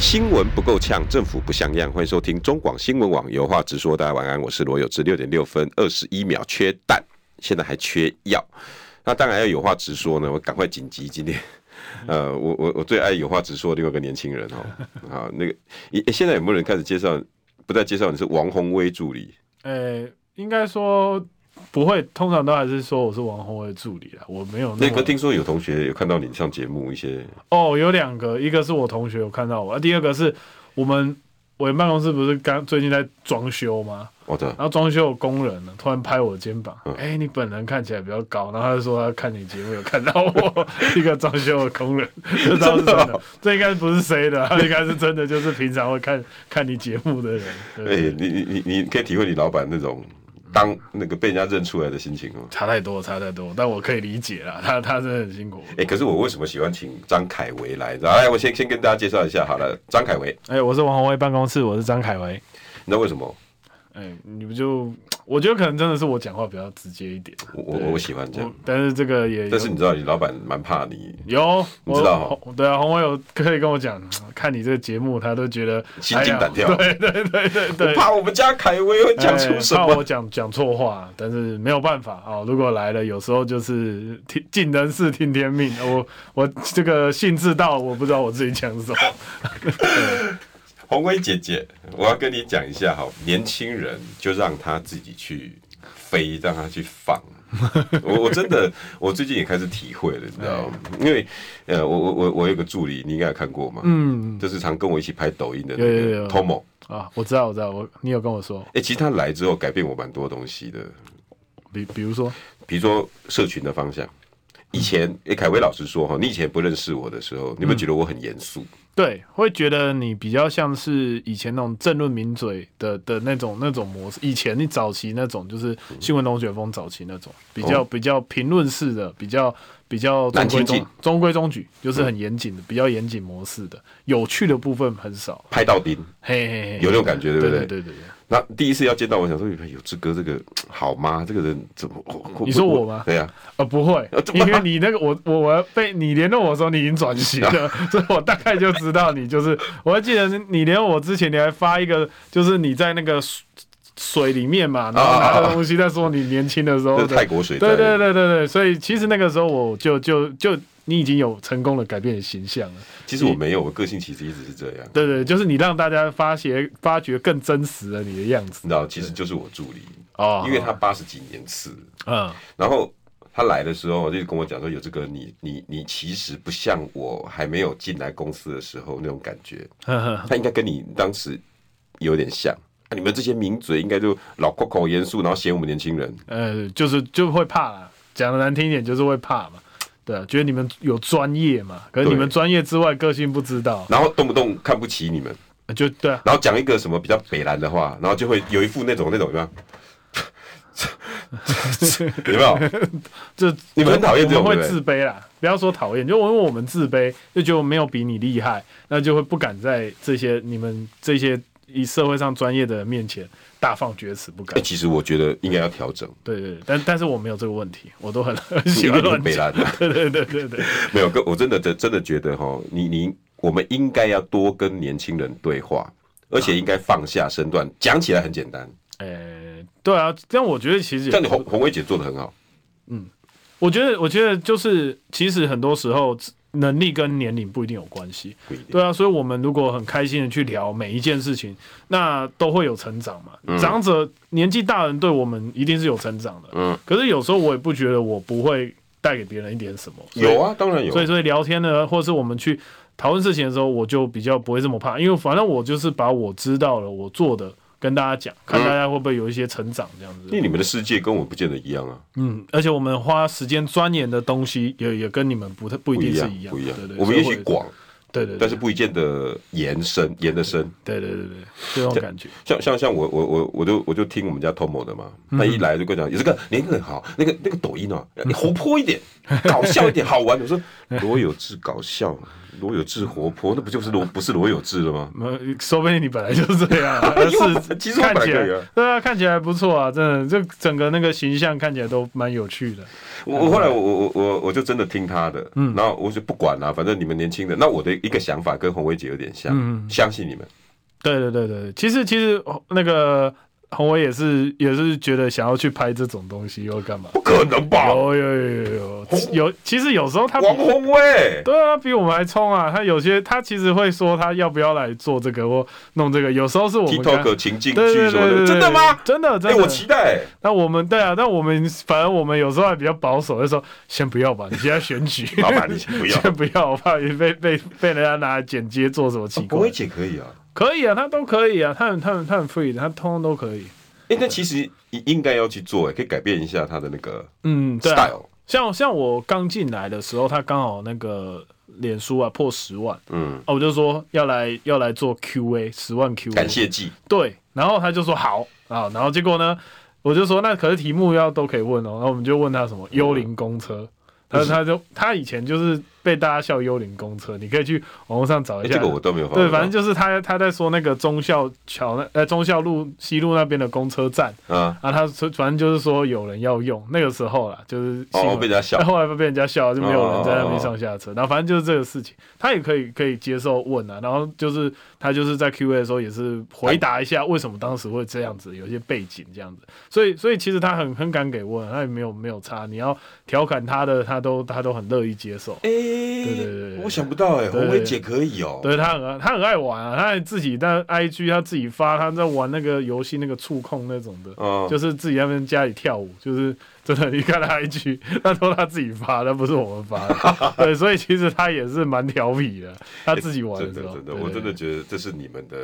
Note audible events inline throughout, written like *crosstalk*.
新闻不够呛，政府不像样。欢迎收听中广新闻网有话直说。大家晚安，我是罗有志。六点六分二十一秒，缺蛋，现在还缺药。那当然要有话直说呢。我赶快紧急今天，*laughs* 呃，我我我最爱有话直说的另外一个年轻人哦。*laughs* 好，那个，现在有没有人开始介绍？不再介绍你是王宏威助理？呃、欸，应该说。不会，通常都还是说我是王鸿薇助理啊，我没有那。那个听说有同学有看到你上节目一些。哦，有两个，一个是我同学有看到我，啊、第二个是我们我们办公室不是刚最近在装修吗？哦对。然后装修有工人呢，突然拍我肩膀，哎、嗯欸，你本人看起来比较高，然后他就说他看你节目有看到我，*laughs* 一个装修的工人，这倒是真的，这应该不是谁的，他应该是真的，就是平常会看看你节目的人。哎、欸，你你你你可以体会你老板那种。当那个被人家认出来的心情哦，差太多，差太多，但我可以理解啦，他他真的很辛苦。哎、欸，可是我为什么喜欢请张凯维来？来，我先先跟大家介绍一下好了，张凯维。哎、欸，我是王宏威办公室，我是张凯维。你知道为什么？哎、欸，你不就？*tsk* 我觉得可能真的是我讲话比较直接一点，我我我喜欢这样，但是这个也，但是你知道你老板蛮怕你，有，你知道对啊，鸿薇有可以跟我讲，看你这个节目，他都觉得心惊胆跳，对对对对对，怕我们家凯威会讲出什么，我讲讲错话，但是没有办法。啊，如果来了，有时候就是听尽人事听天命，我我这个兴致到，我不知道我自己讲什么。*laughs* 鸿薇姐姐，我要跟你讲一下哈，年轻人就让他自己去飞，让他去放。*laughs* 我我真的，我最近也开始体会了，你知道吗？因为呃，我我我我有个助理，你应该有看过嘛？嗯，就是常跟我一起拍抖音的那个 Tomo 啊，我知道，我知道，我你有跟我说。哎、欸，其实他来之后改变我蛮多东西的，比比如说，比如说社群的方向。以前，哎、欸，凯威老师说哈，你以前不认识我的时候，你有没有觉得我很严肃？对，会觉得你比较像是以前那种政论名嘴的的那种那种模式。以前你早期那种就是新闻龙卷风早期那种比较、哦、比较评论式的，比较比较中规中中规中矩，就是很严谨的，嗯、比较严谨模式的，有趣的部分很少。拍到顶，嘿嘿嘿，有那种感觉，对不对？对对对对。那第一次要见到我，想说有志哥这个 *tsk* 好吗？这个人怎么？你说我吗？对呀，呃，不会，*laughs* 因为你那个我我我被你联络我的时候，你已经转型了，*laughs* 所以我大概就知道你就是。我还记得你联络我之前，你还发一个，就是你在那个水里面嘛，然后拿着东西在说你年轻的时候，泰国水。对对对对对，所以其实那个时候我就就就。你已经有成功的改变的形象了。其实我没有，我个性其实一直是这样。对，对对，就是你让大家发觉发觉更真实的你的样子。你知道，其实就是我助理哦，因为他八十几年次，嗯，然后他来的时候就跟我讲说，有这个你你你其实不像我还没有进来公司的时候那种感觉，他应该跟你当时有点像。你们这些名嘴应该就老口口严肃，然后嫌我们年轻人，呃，就是就会怕了，讲的难听一点就是会怕嘛。对，觉得你们有专业嘛？可是你们专业之外，个性不知道，然后动不动看不起你们，就对、啊。然后讲一个什么比较北烂的话，然后就会有一副那种那种有没有？有没有？*laughs* 就你们很讨厌这种，会自卑啦。不要说讨厌，就因为我们自卑，就觉得我没有比你厉害，那就会不敢在这些你们这些以社会上专业的人面前。大放厥词不敢。哎、欸，其实我觉得应该要调整。对对，对，但但是我没有这个问题，我都很 *laughs* 很喜欢乱讲。对对对对对，没有，我真的真真的觉得哈，你你我们应该要多跟年轻人对话，而且应该放下身段，讲、啊、起来很简单。哎、欸，对啊，这样我觉得其实像你红红薇姐做的很好。嗯，我觉得我觉得就是其实很多时候。能力跟年龄不一定有关系，对啊，所以我们如果很开心的去聊每一件事情，那都会有成长嘛。嗯、长者年纪大人对我们一定是有成长的，嗯。可是有时候我也不觉得我不会带给别人一点什么。有啊，当然有。所以所以聊天呢，或者是我们去讨论事情的时候，我就比较不会这么怕，因为反正我就是把我知道了，我做的。跟大家讲，看大家会不会有一些成长这样子。因为你们的世界跟我不见得一样啊。嗯，而且我们花时间钻研的东西也也跟你们不太不一定是一样。不一样，我们也许广，对对，但是不一见得延伸延得深。对对对对，这种感觉。像像像我我我我就我就听我们家 Tomo 的嘛，他一来就跟我讲，有这个年轻人好，那个那个抖音啊，你活泼一点，搞笑一点，好玩。我说罗有志搞笑。罗有志活泼，那不就是罗不是罗有志了吗？说不定你本来就是这样，*laughs* 是其实看起来对啊，看起来不错啊，真的，就整个那个形象看起来都蛮有趣的。我我后来我我我我就真的听他的，嗯，然后我就不管了，反正你们年轻的，那我的一个想法跟红薇姐有点像，嗯，相信你们。对对对对，其实其实那个。宏伟也是也是觉得想要去拍这种东西，又干嘛？不可能吧？有有有有有，有其实有时候他王宏伟，对啊，比我们还冲啊！他有些他其实会说他要不要来做这个或弄这个，有时候是我们 TikTok 情境剧说的，真的吗？真的真的，我期待。那我们对啊，那我们反正我们有时候还比较保守，就说先不要吧，你现在选举，*laughs* 老板你先不要，先不要，我怕你被被被人家拿来剪接做什么奇怪。宏伟姐可以啊。可以啊，他都可以啊，他很他很他很 free 的，他通通都可以。哎、欸，那其实应该要去做，哎，可以改变一下他的那个嗯 style。像像我刚进来的时候，他刚好那个脸书啊破十万，嗯，啊，我就说要来要来做 QA 十万 QA 感谢祭，对，然后他就说好啊，然后结果呢，我就说那可是题目要都可以问哦，然后我们就问他什么幽灵公车，他、嗯、他就他以前就是。被大家笑幽灵公车，你可以去网络上找一下。欸、这个我都没有。对，反正就是他他在说那个忠孝桥那呃忠孝路西路那边的公车站啊，啊他说反正就是说有人要用那个时候啦，就是哦被人家笑，*laughs* 后来被人家笑就没有人在那边上下车，然后反正就是这个事情，他也可以可以接受问啊，然后就是他就是在 Q&A 的时候也是回答一下为什么当时会这样子，有些背景这样子，所以所以其实他很很敢给问，他也没有没有差，你要调侃他的他都他都很乐意接受。欸对对对，我想不到哎，红伟姐可以哦。对她很她很爱玩啊，他还自己在 IG 她自己发她在玩那个游戏那个触控那种的，哦、就是自己在那边家里跳舞，就是真的 *laughs* 你看他 IG，那都她自己发，那不是我们发的。*laughs* 对，所以其实她也是蛮调皮的，她自己玩的时候。欸、真的真的，我真的觉得这是你们的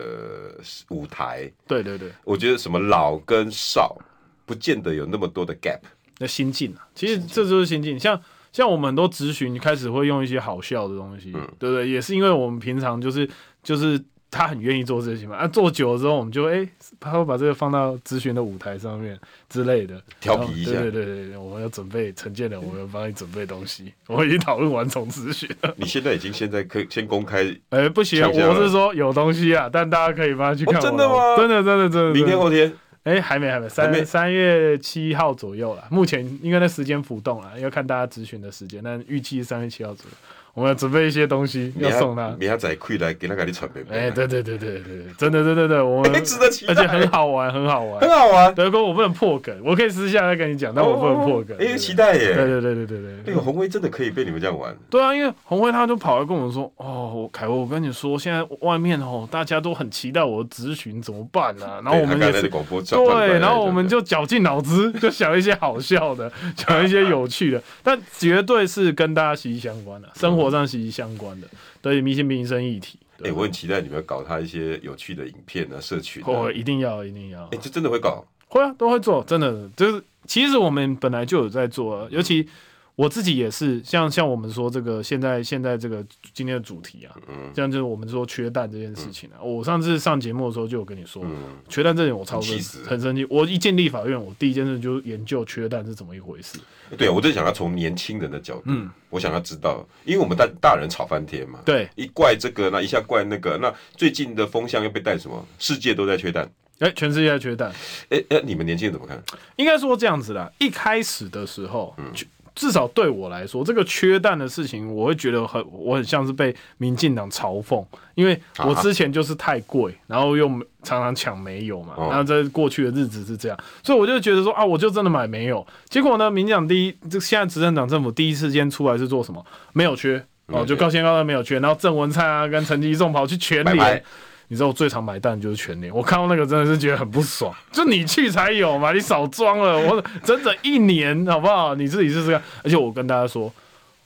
舞台。对对对，我觉得什么老跟少，不见得有那么多的 gap。那心境啊，其实这就是心境，像。像我们很多咨询开始会用一些好笑的东西，嗯、对不对？也是因为我们平常就是就是他很愿意做这些嘛。啊，做久了之后，我们就哎、欸，他会把这个放到咨询的舞台上面之类的，调皮一下。对对对对，我们要准备陈建仁，我们要帮你准备东西。*laughs* 我已经讨论完从咨询了。你现在已经现在可以先公开？哎、欸，不行，我是说有东西啊，但大家可以帮他去看、哦。真的吗？真的真的真的。明天后天。哎、欸，还没，还没，三三月七号左右了。目前应该那时间浮动了，要看大家咨询的时间，但预计三月七号左右。我们要准备一些东西要送他，明仔再亏来给他给你传呗。哎，对对对对对，真的对对对，我们值得期待，而且很好玩，很好玩，很好玩。德哥，我不能破梗，我可以私下再跟你讲，但我不能破梗。哎，期待耶！对对对对对对，那个红威真的可以被你们这样玩？对啊，因为红威他就跑来跟我们说：“哦，凯文，我跟你说，现在外面哦，大家都很期待我的咨询，怎么办呢？”然后我们也是对，然后我们就绞尽脑汁，*laughs* 就想一些好笑的，讲一些有趣的，但绝对是跟大家息息相关的，生活上息息相关。的对迷信民生议题，哎、欸，我很期待你们搞他一些有趣的影片啊，社群、啊，哦，一定要，一定要，哎、欸，这真的会搞，会啊，都会做，真的，就是其实我们本来就有在做、啊，尤其。我自己也是，像像我们说这个现在现在这个今天的主题啊，嗯，这样就是我们说缺蛋这件事情啊。嗯、我上次上节目的时候就有跟你说，嗯、缺蛋这点我超生气，很生气。我一进立法院，我第一件事就研究缺蛋是怎么一回事。对，我就想要从年轻人的角度，嗯，我想要知道，因为我们大大人吵翻天嘛，对，一怪这个，那一下怪那个，那最近的风向又被带什么？世界都在缺蛋，哎、欸，全世界在缺蛋，哎哎、你们年轻人怎么看？应该说这样子啦，一开始的时候，嗯。至少对我来说，这个缺蛋的事情，我会觉得很，我很像是被民进党嘲讽，因为我之前就是太贵，然后又常常抢没有嘛，然后在过去的日子是这样，所以我就觉得说啊，我就真的买没有。结果呢，民进党第一，这现在执政党政府第一时间出来是做什么？没有缺哦，就高先高蛋没有缺，然后郑文灿啊跟陈吉仲跑去全联。你知道我最常买蛋就是全年，我看到那个真的是觉得很不爽。就你去才有嘛，你少装了，我整整一年好不好？你自己试试看。而且我跟大家说，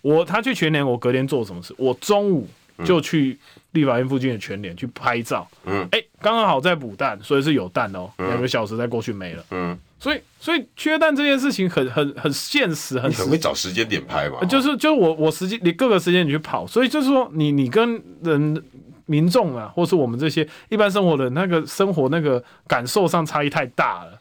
我他去全年，我隔天做什么事？我中午就去立法院附近的全年去拍照。嗯，哎、欸，刚刚好在补蛋，所以是有蛋哦、喔。两、嗯、个小时再过去没了。嗯，所以所以缺蛋这件事情很很很现实，很很会找时间点拍嘛。就是就是我我时间你各个时间你去跑，所以就是说你你跟人民众啊，或是我们这些一般生活的那个生活那个感受上差异太大了。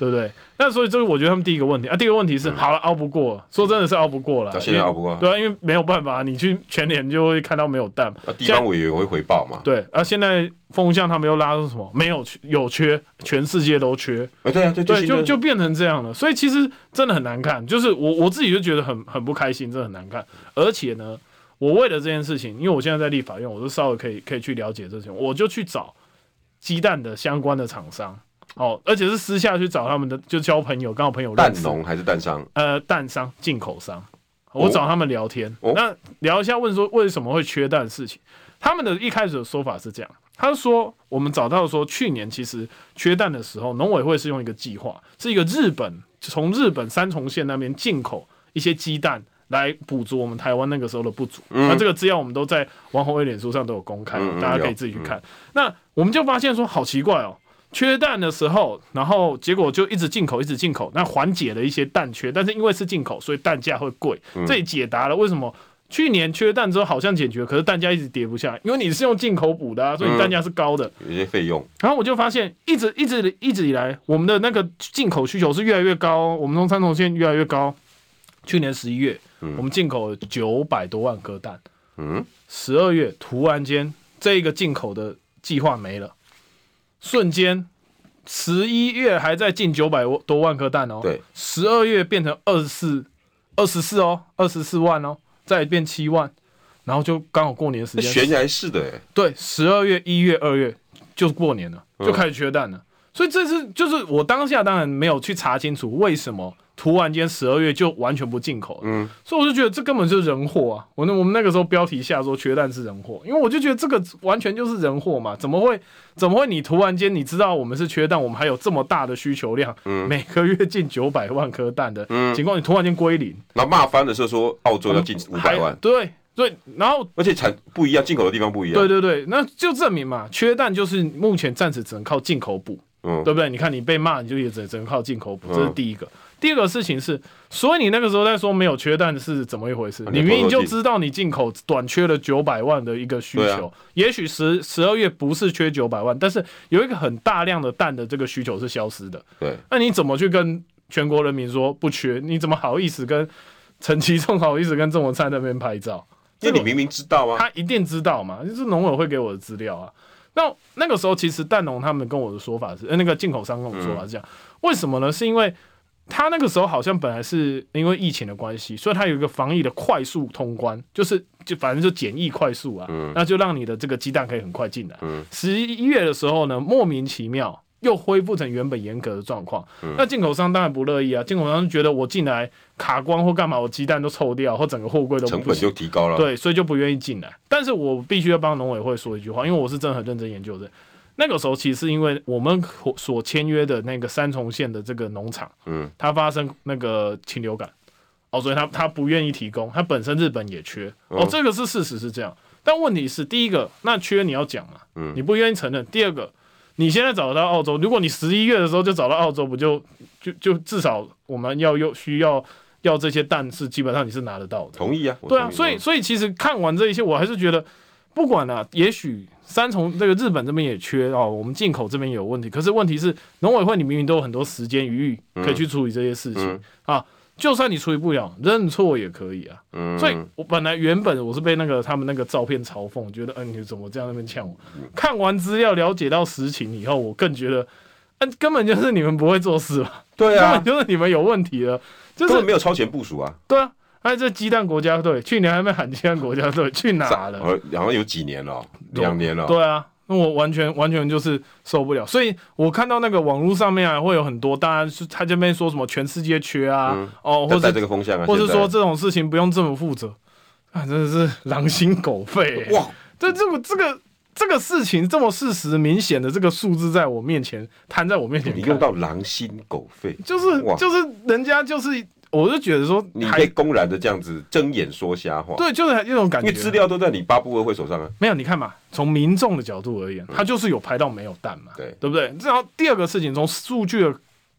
对不对？那所以这是我觉得他们第一个问题啊，第一个问题是、嗯、好了，熬不过，说真的是熬不过了。现在熬不过。对啊，因为没有办法，你去全年就会看到没有蛋。啊，地方委员会回报嘛。对啊，现在风向他们又拉出什么？没有有缺，全世界都缺。啊，对啊，对对，就就变成这样了。所以其实真的很难看，就是我我自己就觉得很很不开心，真的很难看。而且呢，我为了这件事情，因为我现在在立法院，我就稍微可以可以去了解这些，我就去找鸡蛋的相关的厂商。哦，而且是私下去找他们的，就交朋友，刚好朋友。蛋农还是蛋商？呃，蛋商、进口商，我找他们聊天，哦、那聊一下，问说为什么会缺蛋的事情。他们的一开始的说法是这样，他说我们找到说去年其实缺蛋的时候，农委会是用一个计划，是一个日本从日本三重县那边进口一些鸡蛋来补足我们台湾那个时候的不足。嗯、那这个资料我们都在王宏伟脸书上都有公开，嗯、大家可以自己去看。嗯、那我们就发现说，好奇怪哦。缺蛋的时候，然后结果就一直进口，一直进口，那缓解了一些蛋缺，但是因为是进口，所以蛋价会贵。嗯、这也解答了为什么去年缺蛋之后好像解决，可是蛋价一直跌不下来，因为你是用进口补的啊，所以蛋价是高的，嗯、有些费用。然后我就发现，一直一直一直以来，我们的那个进口需求是越来越高，我们从三重县越来越高。去年十一月，嗯、我们进口了九百多万颗蛋，嗯，十二月突然间这一个进口的计划没了。瞬间，十一月还在进九百多万颗蛋哦，对，十二月变成二十四，二十四哦，二十四万哦，再变七万，然后就刚好过年时间，悬崖式的哎，对，十二月、一月、二月就过年了，就开始缺蛋了，嗯、所以这是就是我当下当然没有去查清楚为什么。突然间十二月就完全不进口了，嗯，所以我就觉得这根本就是人祸啊！我那我们那个时候标题下说缺蛋是人祸，因为我就觉得这个完全就是人祸嘛，怎么会怎么会你突然间你知道我们是缺蛋，我们还有这么大的需求量，嗯，每个月进九百万颗蛋的情况，你突然间归零，那骂翻的时候说澳洲要进五百万，对对，然后而且产不一样，进口的地方不一样，对对对，那就证明嘛，缺蛋就是目前暂时只能靠进口补，嗯，对不对？你看你被骂，你就也只只能靠进口补，这是第一个。第二个事情是，所以你那个时候在说没有缺蛋是怎么一回事？你明明就知道你进口短缺了九百万的一个需求，也许十十二月不是缺九百万，但是有一个很大量的蛋的这个需求是消失的。对，那你怎么去跟全国人民说不缺？你怎么好意思跟陈其仲好意思跟郑文灿那边拍照？因为你明明知道啊，他一定知道嘛，就是农委会给我的资料啊。那那个时候其实蛋农他们跟我的说法是，呃，那个进口商跟我的说法是这样，为什么呢？是因为。他那个时候好像本来是因为疫情的关系，所以他有一个防疫的快速通关，就是就反正就简易快速啊，嗯、那就让你的这个鸡蛋可以很快进来。十一、嗯、月的时候呢，莫名其妙又恢复成原本严格的状况，嗯、那进口商当然不乐意啊，进口商觉得我进来卡关或干嘛，我鸡蛋都臭掉，或整个货柜都成本就提高了，对，所以就不愿意进来。但是我必须要帮农委会说一句话，因为我是真的很认真研究的。那个时候其实是因为我们所签约的那个三重县的这个农场，嗯，它发生那个禽流感，哦，所以他他不愿意提供，他本身日本也缺，哦，这个是事实是这样，但问题是第一个，那缺你要讲嘛，嗯，你不愿意承认，第二个，你现在找得到澳洲，如果你十一月的时候就找到澳洲，不就就就至少我们要用需要要这些蛋是基本上你是拿得到的，同意啊，对啊，所以所以其实看完这一些，我还是觉得。不管了、啊，也许三重这个日本这边也缺哦，我们进口这边也有问题。可是问题是，农委会你明明都有很多时间余裕可以去处理这些事情、嗯嗯、啊。就算你处理不了，认错也可以啊。嗯、所以我本来原本我是被那个他们那个照片嘲讽，觉得嗯、呃，你怎么这样那边呛我？看完资料了解到实情以后，我更觉得，嗯、呃，根本就是你们不会做事吧？对啊，根本就是你们有问题了，就是没有超前部署啊。对啊。哎，这鸡蛋国家队去年还没喊鸡蛋国家队，*laughs* 去哪了？好像有几年了，两年了。对啊，那我完全完全就是受不了。所以我看到那个网络上面啊，会有很多，当然是他这边说什么全世界缺啊，嗯、哦，或者这个风向啊，或者说这种事情不用这么负责啊，真的是狼心狗肺、欸。哇，这这个这个这个事情这么事实明显的这个数字在我面前摊在我面前，你用到狼心狗肺，就是就是人家就是。我就觉得说，你可以公然的这样子睁眼说瞎话。对，就是那种感觉。因为资料都在你八部二会手上啊。没有，你看嘛，从民众的角度而言，他就是有排到没有蛋嘛，对、嗯，对不对？然后第二个事情，从数据的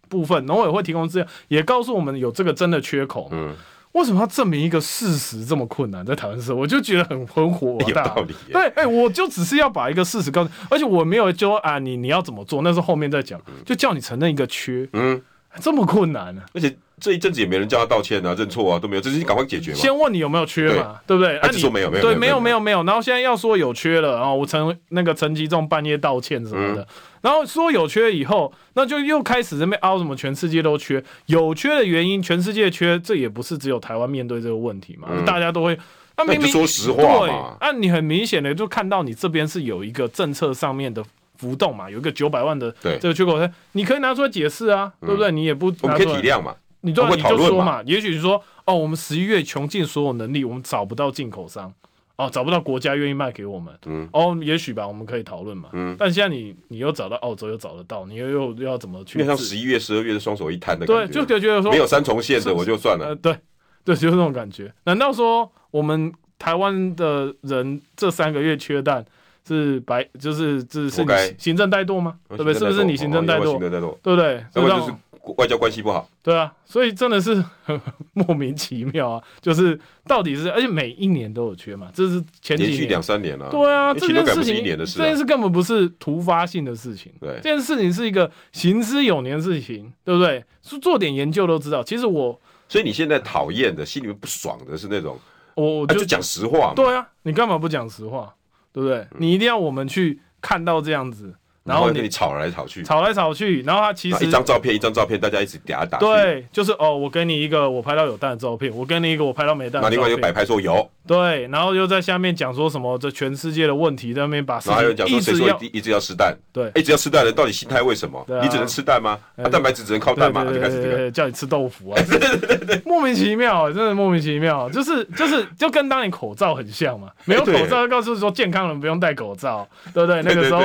部分，农委会提供资料，也告诉我们有这个真的缺口。嗯。为什么要证明一个事实这么困难？在台湾社会，我就觉得很很火大。有道理。对，哎、欸，我就只是要把一个事实告诉，而且我没有说啊，你你要怎么做，那是后面再讲，就叫你承认一个缺。嗯，这么困难呢、啊？而且。这一阵子也没人叫他道歉啊、认错啊，都没有，这是你赶快解决嘛。先问你有没有缺嘛，对，对不对？他只说没有，没有，对，没有，没有，没有。然后现在要说有缺了，然后我陈那个陈吉仲半夜道歉什么的，嗯、然后说有缺以后，那就又开始在那边凹什么全世界都缺，有缺的原因，全世界缺，这也不是只有台湾面对这个问题嘛，嗯、大家都会。那明明说实话嘛，那你很明显的就看到你这边是有一个政策上面的。浮动嘛，有一个九百万的这个缺口，你可以拿出来解释啊，对不对？你也不，我们可以体谅嘛。你对，你就说嘛，也许是说，哦，我们十一月穷尽所有能力，我们找不到进口商，哦，找不到国家愿意卖给我们，嗯，哦，也许吧，我们可以讨论嘛，嗯。但现在你你又找到澳洲，又找得到，你又又要怎么去？因为像十一月、十二月的双手一摊的感觉，对，就觉得说没有三重线的我就算了，呃、对，对，就是那种感觉。难道说我们台湾的人这三个月缺蛋是白，就是这是你行政怠惰吗？对不对？是不是你行政怠惰？对不对？就是。外交关系不好，对啊，所以真的是 *laughs* 莫名其妙啊！就是到底是，而且每一年都有缺嘛，这是前几年连续两三年了，对啊，这件事情，这件事根本不是突发性的事情，对，这件事情是一个行之有年的事情，对不对？是做点研究都知道。其实我，所以你现在讨厌的，心里面不爽的是那种，我就讲实话，对啊，你干嘛不讲实话，对不对？你一定要我们去看到这样子。然后跟你吵来吵去，吵来吵去，然后他其实一张照片一张照片，大家一起打打。对，就是哦，我给你一个我拍到有蛋的照片，我给你一个我拍到没蛋的照片。那另外一个摆拍说有。对，然后又在下面讲说什么这全世界的问题，在那边把然后又讲说谁说一直要吃蛋？对，一直要吃蛋的到底心态为什么？你只能吃蛋吗？蛋白质只能靠蛋吗？就开始这个叫你吃豆腐啊，*laughs* 对对对对，莫名其妙，真的莫名其妙，就是就是就跟当年口罩很像嘛，没有口罩告诉说健康人不用戴口罩，对不对？那个时候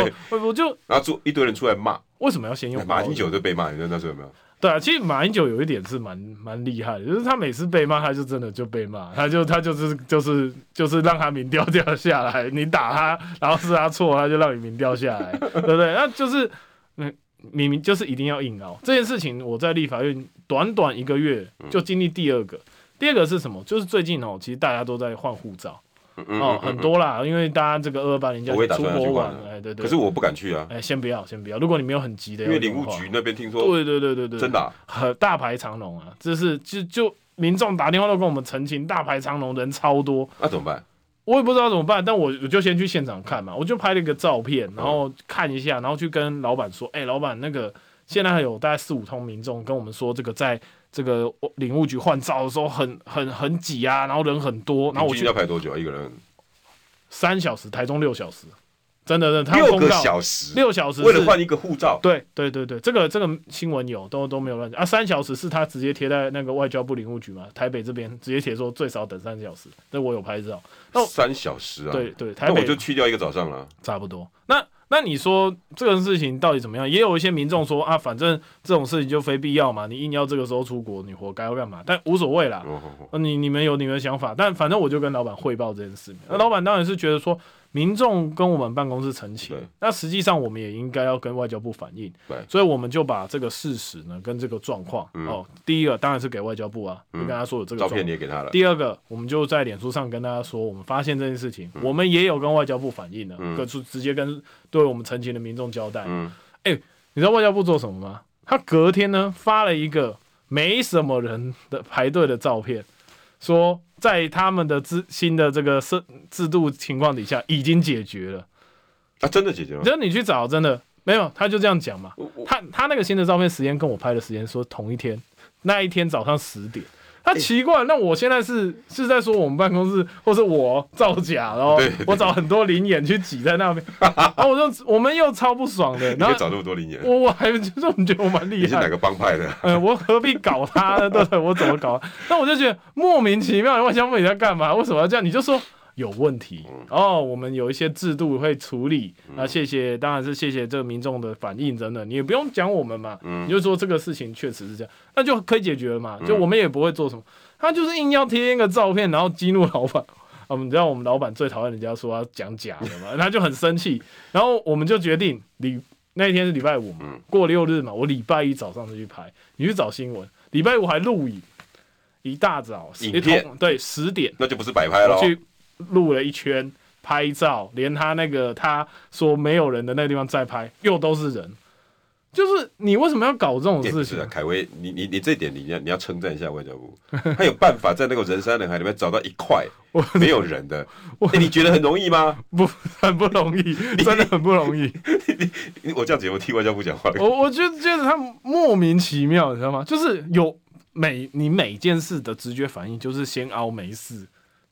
我就然后就一堆人出。来骂，为什么要先用马英九就被骂？你知道那时候有没有？对啊，其实马英九有一点是蛮蛮厉害的，就是他每次被骂，他就真的就被骂，他就他就是就是就是让他民调掉下来，你打他，*laughs* 然后是他错，他就让你民调下来，对不对？那就是嗯，明明就是一定要硬熬这件事情。我在立法院短短一个月就经历第二个，第二个是什么？就是最近哦，其实大家都在换护照。哦，很多啦，因为大家这个二二八年假出国玩，哎，对对。可是我不敢去啊。哎，先不要，先不要。如果你没有很急的，因为领务局那边听说，对对对对对，真的很大排长龙啊！这是就就民众打电话都跟我们澄清，大排长龙，人超多。那怎么办？我也不知道怎么办，但我我就先去现场看嘛，我就拍了一个照片，然后看一下，然后去跟老板说，哎，老板，那个现在还有大概四五通民众跟我们说，这个在这个领务局换照的时候很很很挤啊，然后人很多，然后我去要排多久啊？一个人？三小时，台中六小时，真的，真的，六个小时，六小时，为了换一个护照，对，对，对，对，这个这个新闻有，都都没有乱讲啊。三小时是他直接贴在那个外交部领务局嘛，台北这边直接贴说最少等三小时，这我有拍照。三小时啊，对对，台北我就去掉一个早上了，差不多。那。那你说这个事情到底怎么样？也有一些民众说啊，反正这种事情就非必要嘛，你硬要这个时候出国，你活该要干嘛？但无所谓啦，你你们有你们的想法，但反正我就跟老板汇报这件事。那老板当然是觉得说。民众跟我们办公室澄清，那实际上我们也应该要跟外交部反映，对，所以我们就把这个事实呢跟这个状况，嗯、哦，第一个当然是给外交部啊，就、嗯、跟他说有这个照片，你也给他了。第二个，我们就在脸书上跟大家说，我们发现这件事情，嗯、我们也有跟外交部反映的，嗯，直直接跟对我们澄清的民众交代。嗯，哎、欸，你知道外交部做什么吗？他隔天呢发了一个没什么人的排队的照片。说在他们的制新的这个制制度情况底下已经解决了啊，真的解决了？真的你去找，真的没有，他就这样讲嘛。他他那个新的照片时间跟我拍的时间说同一天，那一天早上十点。他奇怪，那我现在是是在说我们办公室，或是我造假，然后我找很多灵眼去挤在那边，然后我就我们又超不爽的，*laughs* 然后找那么多灵眼，我我还就是我们觉得我蛮厉害，你是哪个帮派的？嗯，我何必搞他呢？*laughs* 对不对？我怎么搞？那我就觉得莫名其妙，万香妹你在干嘛？为什么要这样？你就说有问题，哦，我们有一些制度会处理，那谢谢，当然是谢谢这个民众的反应，真的，你也不用讲我们嘛，你就说这个事情确实是这样，那就可以解决了嘛，就我们也不会做什么，他就是硬要贴一个照片，然后激怒老板，啊，*laughs* 们知道我们老板最讨厌人家说他讲假的嘛，*laughs* 他就很生气，然后我们就决定礼那一天是礼拜五嘛，过六日嘛，我礼拜一早上就去拍，你去找新闻，礼拜五还录影，一大早影片。对十点，那就不是摆拍了。录了一圈拍照，连他那个他说没有人的那个地方再拍，又都是人，就是你为什么要搞这种事情？凯威，你你你这点你要你要称赞一下外交部，他有办法在那个人山人海里面找到一块没有人的，欸、你觉得很容易吗？不，很不容易，真的很不容易。你你我这样子我替外交部讲话，我我觉得觉得他莫名其妙，你知道吗？就是有每你每件事的直觉反应就是先凹没事。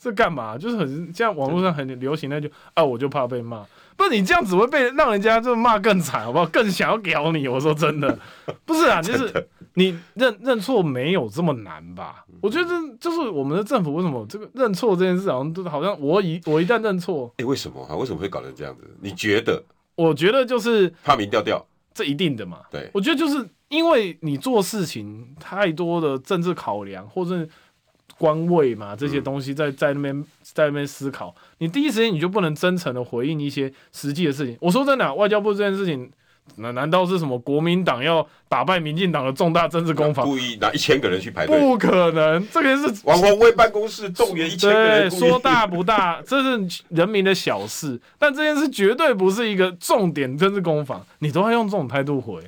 这干嘛？就是很像网络上很流行那句啊，我就怕被骂。不是你这样只会被让人家就骂更惨，好不好？更想要屌你。我说真的，*laughs* 不是啊，就是你认认错没有这么难吧？我觉得这就是我们的政府为什么这个认错这件事好像都好像我一我一旦认错，哎，为什么啊？为什么会搞成这样子？你觉得？我觉得就是怕民调掉，这一定的嘛。对，我觉得就是因为你做事情太多的政治考量，或者。官位嘛，这些东西在在那边在那边思考，你第一时间你就不能真诚的回应一些实际的事情。我说真的，外交部这件事情，那难道是什么国民党要打败民进党的重大政治攻防？故意拿一千个人去排队？不可能，这个是王鸿薇办公室动员一千个人，对，说大不大，这是人民的小事，但这件事绝对不是一个重点政治攻防，你都要用这种态度回。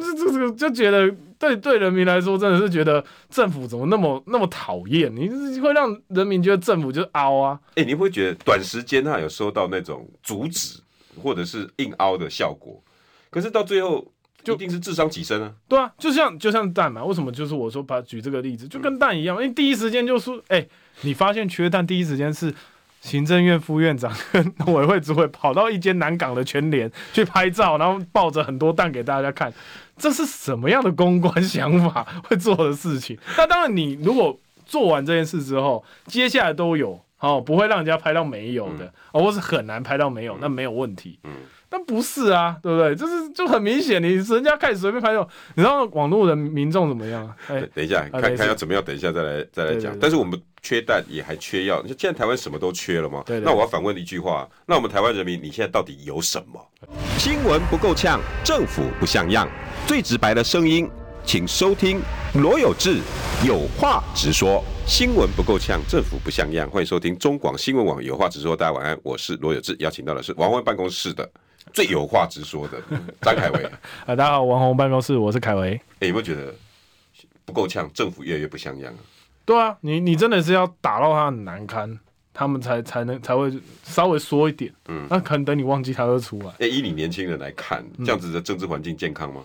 就是这个就觉得对对人民来说真的是觉得政府怎么那么那么讨厌？你会让人民觉得政府就是凹啊？哎、欸，你会觉得短时间他有收到那种阻止或者是硬凹的效果，可是到最后就一定是智商提升啊？对啊，就像就像蛋嘛，为什么就是我说把举这个例子，就跟蛋一样，因为第一时间就说，哎、欸，你发现缺蛋，第一时间是。行政院副院长跟农委会主委跑到一间南港的全联去拍照，然后抱着很多蛋给大家看，这是什么样的公关想法会做的事情？*laughs* 那当然，你如果做完这件事之后，接下来都有哦，不会让人家拍到没有的，哦，或是很难拍到没有，那没有问题。但不是啊，对不对？就是就很明显，你人家开始随便拍照，你知道网络的民众怎么样？哎，等一下，看看要怎么样，等一下再来再来讲。但是我们缺蛋也还缺药，你说现在台湾什么都缺了吗？那我要反问一句话：那我们台湾人民，你现在到底有什么？新闻不够呛，政府不像样，最直白的声音，请收听罗有志有话直说。新闻不够呛，政府不像样，欢迎收听中广新闻网有话直说。大家晚安，我是罗有志，邀请到的是王文办公室的。最有话直说的 *laughs* 张凯维啊，大家好，王红办公室，我是凯维。哎，有没有觉得不够呛？政府越来越不像样啊？对啊，你你真的是要打到他很难堪，他们才才能才会稍微说一点。嗯，那可能等你忘记他就出来。哎，以你年轻人来看，这样子的政治环境健康吗？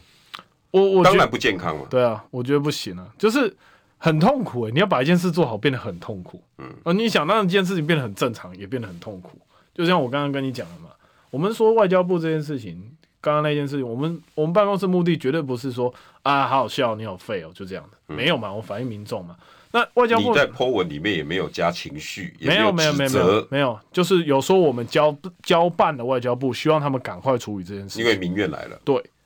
我我当然不健康嘛。对啊，我觉得不行啊，就是很痛苦。哎，你要把一件事做好，变得很痛苦。嗯，而你想让一件事情变得很正常，也变得很痛苦。就像我刚刚跟你讲的嘛。我们说外交部这件事情，刚刚那件事情，我们我们办公室目的绝对不是说啊，好好笑，你好废哦，就这样的，嗯、没有嘛，我反映民众嘛。那外交部你在 po 文里面也没有加情绪，没有没有没有没有没有，就是有说我们交交办的外交部希望他们赶快处理这件事情，因为民怨来了。对，那。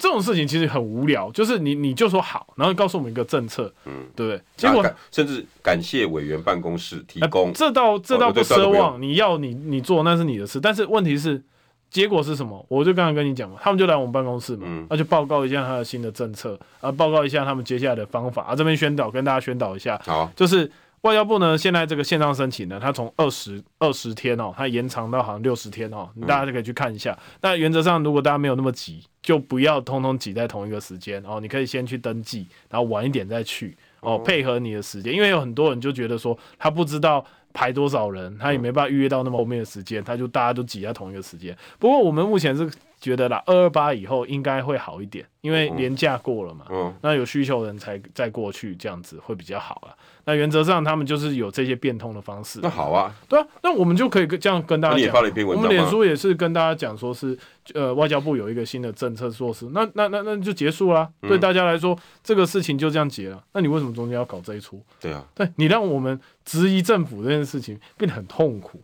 这种事情其实很无聊，就是你你就说好，然后告诉我们一个政策，嗯，对不对？结果甚至感谢委员办公室提供，呃、这倒这倒不奢望，你要你你做那是你的事，但是问题是结果是什么？我就刚才跟你讲嘛，他们就来我们办公室嘛，那、嗯、就报告一下他的新的政策，啊，报告一下他们接下来的方法，啊，这边宣导跟大家宣导一下，好，就是。外交部呢，现在这个线上申请呢，它从二十二十天哦，它延长到好像六十天哦，大家就可以去看一下。那、嗯、原则上，如果大家没有那么急，就不要通通挤在同一个时间哦，你可以先去登记，然后晚一点再去哦，配合你的时间。因为有很多人就觉得说，他不知道排多少人，他也没办法预约到那么后面的时间，他就大家都挤在同一个时间。不过我们目前是觉得啦，二二八以后应该会好一点，因为年假过了嘛，嗯，那有需求的人才再过去，这样子会比较好啦。那原则上，他们就是有这些变通的方式。那好啊，对啊，那我们就可以这样跟大家讲。我们脸书也是跟大家讲，说是呃外交部有一个新的政策措施，那那那那就结束了。对大家来说，这个事情就这样结了。那你为什么中间要搞这一出？对啊，对你让我们质疑政府这件事情变得很痛苦。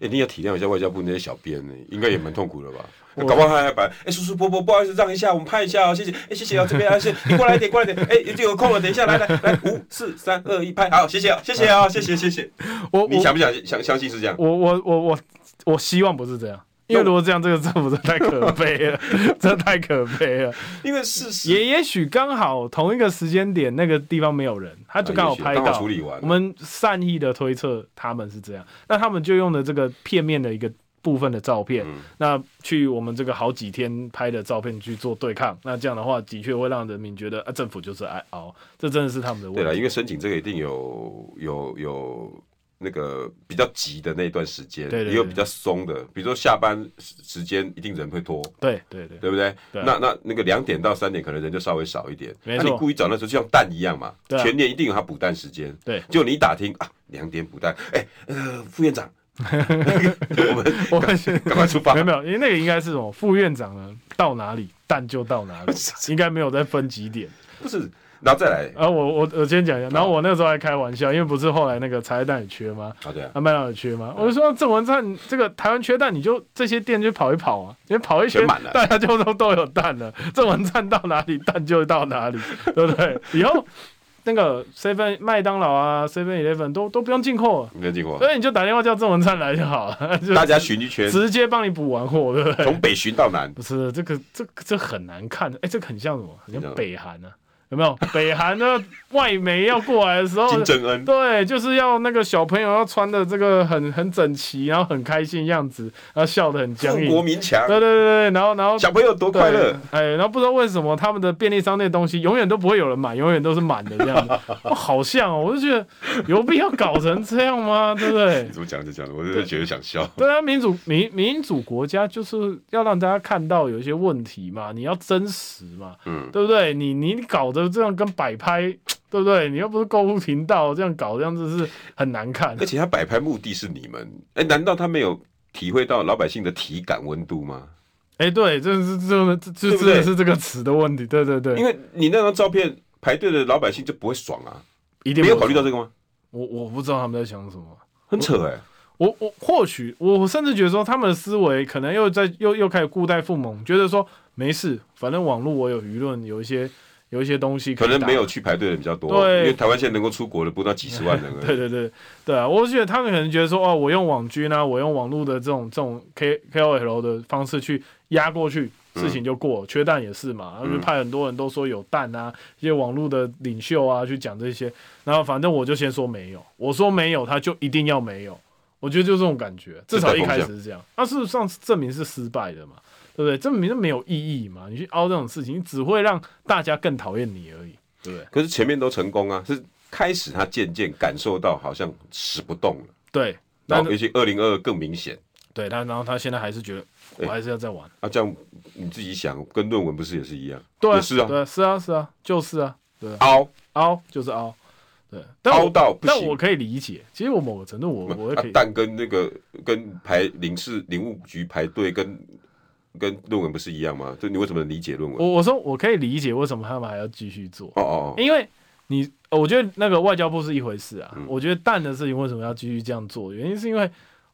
一定要体谅一下外交部那些小编呢，应该也蛮痛苦的吧？搞不好他还把哎叔叔伯伯不好意思让一下，我们拍一下哦，谢谢哎谢谢哦这边啊谢你过来一点过来一点哎已经有空了，等一下来来来五四三二一拍好谢谢谢谢啊谢谢谢谢。*laughs* 我你想不想相相信是这样？我我我我我希望不是这样。因为如果这样，这个政府太可悲了，真的太可悲了。*laughs* *laughs* 因为事实也也许刚好同一个时间点，那个地方没有人，他就刚好拍到。处理完。我们善意的推测他们是这样，那他们就用了这个片面的一个部分的照片，嗯、那去我们这个好几天拍的照片去做对抗。那这样的话，的确会让人民觉得啊，政府就是爱熬，这真的是他们的问题。对了，因为申请这个一定有有有。那个比较急的那段时间，也有比较松的，比如说下班时间一定人会多，对对对，对不对？对。那那那个两点到三点可能人就稍微少一点，那你故意找那时候就像蛋一样嘛，全年一定有他补蛋时间，对，就你打听啊，两点补蛋，哎，呃，副院长，*laughs* 我们我们先赶快出发，没有没有，因为那个应该是什么？副院长呢，到哪里蛋就到哪里，*laughs* 应该没有再分几点，不是。然后再来，啊，我我我先讲一下，然后我那个时候还开玩笑，因为不是后来那个茶叶蛋也缺吗？啊，对啊，麦当劳也缺吗？我就说郑文灿这个台湾缺蛋，你就这些店就跑一跑啊，因为跑一圈，*laughs* 大家就都都有蛋了。郑文灿到哪里，蛋就到哪里，对不对？以后那个 seven 麦当劳啊，seven eleven 都都不用进货，不用进货，所以你就打电话叫郑文灿来就好了，*laughs* 大家巡一圈，直接帮你补完货，对不对？从北巡到南，不是这个这这很难看的，哎，这个很像什么？很像。北韩啊。有没有北韩的外媒要过来的时候？金正恩对，就是要那个小朋友要穿的这个很很整齐，然后很开心样子，然后笑得很僵硬。国民强。对对对对，然后然后小朋友多快乐。哎，然后不知道为什么他们的便利商店东西永远都不会有人买，永远都是满的这样子。*laughs* 哦，好像哦，我就觉得有必要搞成这样吗？*laughs* 对不对？你怎么讲就讲，我就觉得想笑。对啊，民主民民主国家就是要让大家看到有一些问题嘛，你要真实嘛，嗯，对不对？你你搞得这样跟摆。拍 *tsk* 对不对？你又不是购物频道，这样搞这样子是很难看。而且他摆拍目的是你们，哎，难道他没有体会到老百姓的体感温度吗？哎，对，这是这这这真的是这个词的问题。对对对，因为你那张照片排队的老百姓就不会爽啊，一定没有考虑到这个吗？我我不知道他们在想什么，很扯哎、欸。我我或许我甚至觉得说他们的思维可能又在又又开始固态复萌，觉得说没事，反正网络我有舆论，有一些。有一些东西可，可能没有去排队的比较多，对，因为台湾现在能够出国的不到几十万人。*laughs* 对对对对啊！我觉得他们可能觉得说，哦，我用网军啊，我用网络的这种这种 K K O L 的方式去压过去，事情就过。嗯、缺蛋也是嘛，然后就派很多人都说有蛋啊，一些网络的领袖啊去讲这些，然后反正我就先说没有，我说没有，他就一定要没有。我觉得就这种感觉，至少一开始是这样。那事实上证明是失败的嘛。对不对？这明明没有意义嘛！你去凹这种事情，你只会让大家更讨厌你而已，对不对？可是前面都成功啊，是开始他渐渐感受到好像使不动了。对，然后尤其二零二二更明显。对他，然后他现在还是觉得我还是要再玩。啊，这样你自己想，跟论文不是也是一样？对，是啊，对，是啊，是啊，就是啊，对，凹凹就是凹，对，凹到不行。但我可以理解，其实我某个程度我我可以。但跟那个跟排领事领务局排队跟。跟论文不是一样吗？就你为什么能理解论文？我我说我可以理解为什么他们还要继续做。哦哦哦，因为你，我觉得那个外交部是一回事啊。嗯、我觉得蛋的事情为什么要继续这样做？原因是因为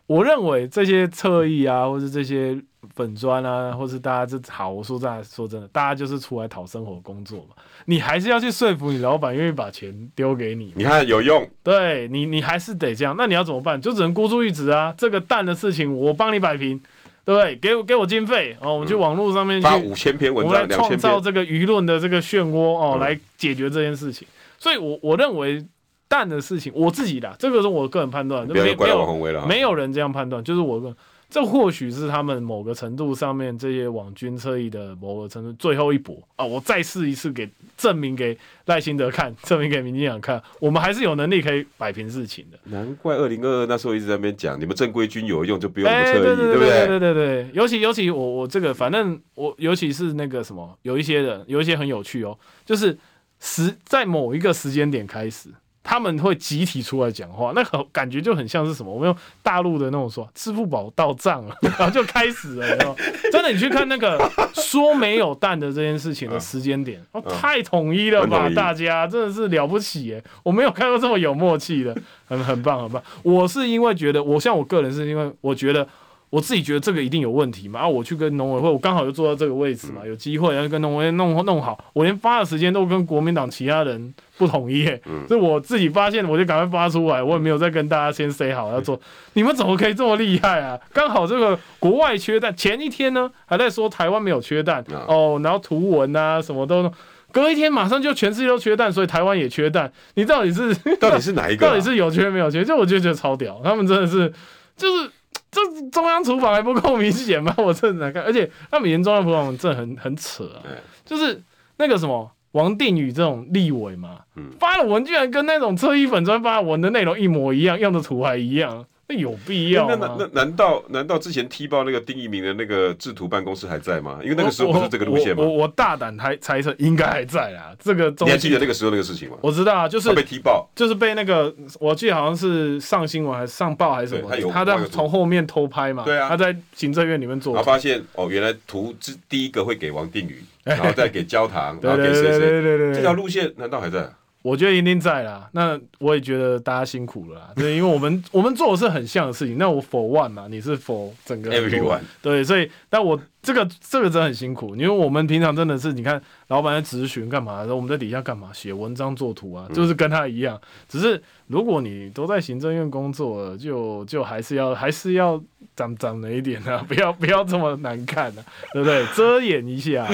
我认为这些侧翼啊，或是这些粉砖啊，或是大家这好，我说真的，说真的，大家就是出来讨生活工作嘛。你还是要去说服你老板愿意把钱丢给你。你看有用？对你，你还是得这样。那你要怎么办？就只能孤注一掷啊。这个蛋的事情，我帮你摆平。对，给我给我经费哦，我们去网络上面去发五千篇文章，我们来创造这个舆论的这个漩涡哦，来解决这件事情。所以我，我我认为蛋的事情，我自己的这个是我个人判断，没有没有人这样判断，就是我个。这或许是他们某个程度上面这些网军侧翼的某个程度最后一搏啊！我再试一次，给证明给赖清德看，证明给民进党看，我们还是有能力可以摆平事情的。难怪二零二二那时候一直在那边讲，你们正规军有用就不用我们侧翼，欸、对，对，对，对，对不对？对对对，尤其尤其我我这个反正我尤其是那个什么，有一些人有一些很有趣哦，就是时在某一个时间点开始，他们会集体出来讲话，那个感觉就很像是什么？我们用大陆的那种说，支付宝到账了，然后就开始了。*laughs* 真的，你去看那个说没有蛋的这件事情的时间点，哦，太统一了吧？大家真的是了不起耶！我没有看过这么有默契的，很很棒，很棒。我是因为觉得，我像我个人是因为我觉得。我自己觉得这个一定有问题嘛，啊，我去跟农委会，我刚好就坐到这个位置嘛，有机会要跟农委会弄弄好，我连发的时间都跟国民党其他人不统一，嗯，是我自己发现，我就赶快发出来，我也没有再跟大家先 say 好要做，你们怎么可以这么厉害啊？刚好这个国外缺蛋，前一天呢还在说台湾没有缺蛋哦，然后图文啊什么都，隔一天马上就全世界都缺蛋，所以台湾也缺蛋，你到底是 *laughs* 到底是哪一个？*laughs* 到底是有缺没有缺？就我就觉得超屌，他们真的是就是。这中央厨房还不够明显吗？*laughs* 我真的难看，而且他们连中央厨房真的很很扯啊，就是那个什么王定宇这种立委嘛，发的文居然跟那种车衣粉专发文的内容一模一样，用的图还一样。有必要那？那那难道难道之前踢爆那个丁一鸣的那个制图办公室还在吗？因为那个时候不是这个路线吗？我我，大胆猜猜测，应该还在啊。这个你还记得那个时候那个事情吗？我知道啊，就是被踢爆，就是被那个我记得好像是上新闻还是上报还是什么，他，他在从后面偷拍嘛。对啊，他在行政院里面做，然后发现哦，原来图之第一个会给王定宇，*laughs* 然后再给焦糖，然后给谁谁，对对对，这条路线难道还在？我觉得一定在啦，那我也觉得大家辛苦了啦，对，因为我们我们做的是很像的事情，那我 for one 嘛，你是 for 整个 everyone，对，所以但我这个这个真的很辛苦，因为我们平常真的是你看老板在咨询干嘛，然后我们在底下干嘛，写文章做图啊，就是跟他一样，只是如果你都在行政院工作了，就就还是要还是要。长长了一点啊，*laughs* 不要不要这么难看啊，对不对？*laughs* 遮掩一下。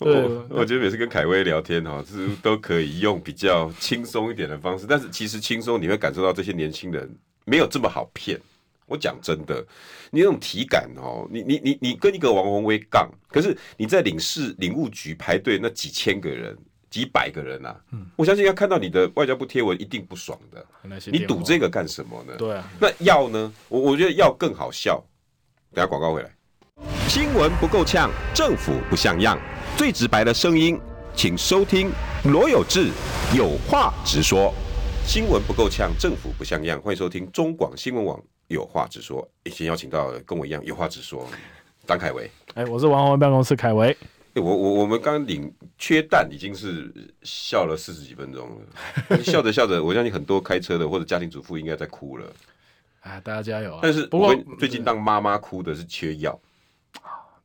对，我，我觉得每次跟凯威聊天哈，是都可以用比较轻松一点的方式，但是其实轻松你会感受到这些年轻人没有这么好骗。我讲真的，你那种体感哦，你你你你跟一个王宏威杠，可是你在领事领务局排队那几千个人、几百个人啊，嗯，我相信要看到你的外交部贴文一定不爽的。你赌这个干什么呢？对啊，那要呢？我我觉得要更好笑。等下广告回来，新闻不够呛，政府不像样，最直白的声音，请收听罗有志有话直说。新闻不够呛，政府不像样，欢迎收听中广新闻网有话直说。已经邀请到跟我一样有话直说，张凯维。哎，我是王鸿薇办公室凯维。我我我们刚领缺蛋已经是笑了四十几分钟了，*laughs* 笑着笑着，我相信很多开车的或者家庭主妇应该在哭了。哎，大家加油啊！但是不过最近当妈妈哭的是缺药。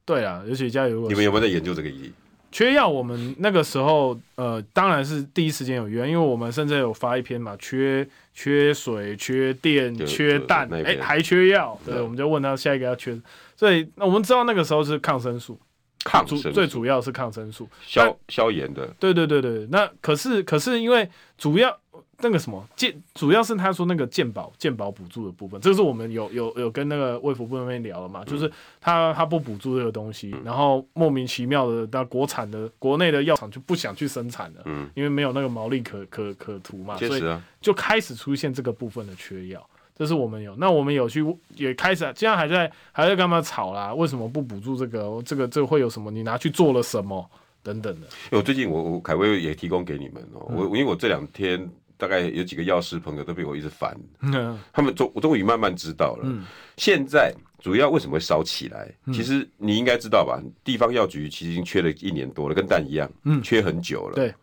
对啊，尤其加油。你们有没有在研究这个议题？缺药，我们那个时候呃，当然是第一时间有约，因为我们甚至有发一篇嘛，缺缺水、缺电、缺氮，哎、欸，还缺药。对，我们就问他下一个要缺，所以那我们知道那个时候是抗生素，抗生素最主要是抗生素，消消炎的。对对对对，那可是可是因为主要。那个什么健，主要是他说那个健保健保补助的部分，这是我们有有有跟那个卫福部那边聊了嘛，嗯、就是他他不补助这个东西，嗯、然后莫名其妙的，那国产的国内的药厂就不想去生产了，嗯，因为没有那个毛利可可可图嘛，所以就开始出现这个部分的缺药，这是我们有，那我们有去也开始，现在还在还在干嘛吵啦？为什么不补助这个？这个这个会有什么？你拿去做了什么？等等的。我最近我我凯威也提供给你们哦，我、嗯、因为我这两天。大概有几个药师朋友都被我一直烦，嗯、他们终我终于慢慢知道了。嗯、现在主要为什么会烧起来？嗯、其实你应该知道吧？地方药局其实已经缺了一年多了，跟蛋一样，嗯、缺很久了。对，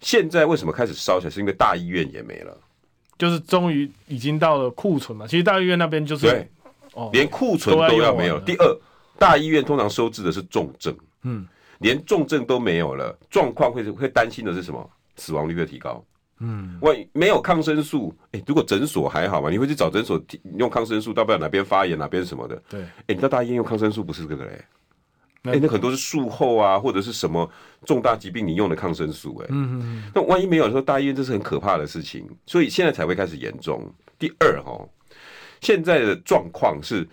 现在为什么开始烧起来？是因为大医院也没了，就是终于已经到了库存嘛。其实大医院那边就是对，哦、连库存都要没有。第二，大医院通常收治的是重症，嗯，连重症都没有了，状况会会担心的是什么？死亡率的提高。嗯，万一没有抗生素，哎、欸，如果诊所还好嘛，你会去找诊所用抗生素，到不了哪边发炎哪边什么的。对，哎、欸，你到大医院用抗生素不是这个嘞，哎、欸，那很多是术后啊，或者是什么重大疾病你用的抗生素、欸，哎，嗯嗯，那万一没有的时候，大医院这是很可怕的事情，所以现在才会开始严重。第二哈，现在的状况是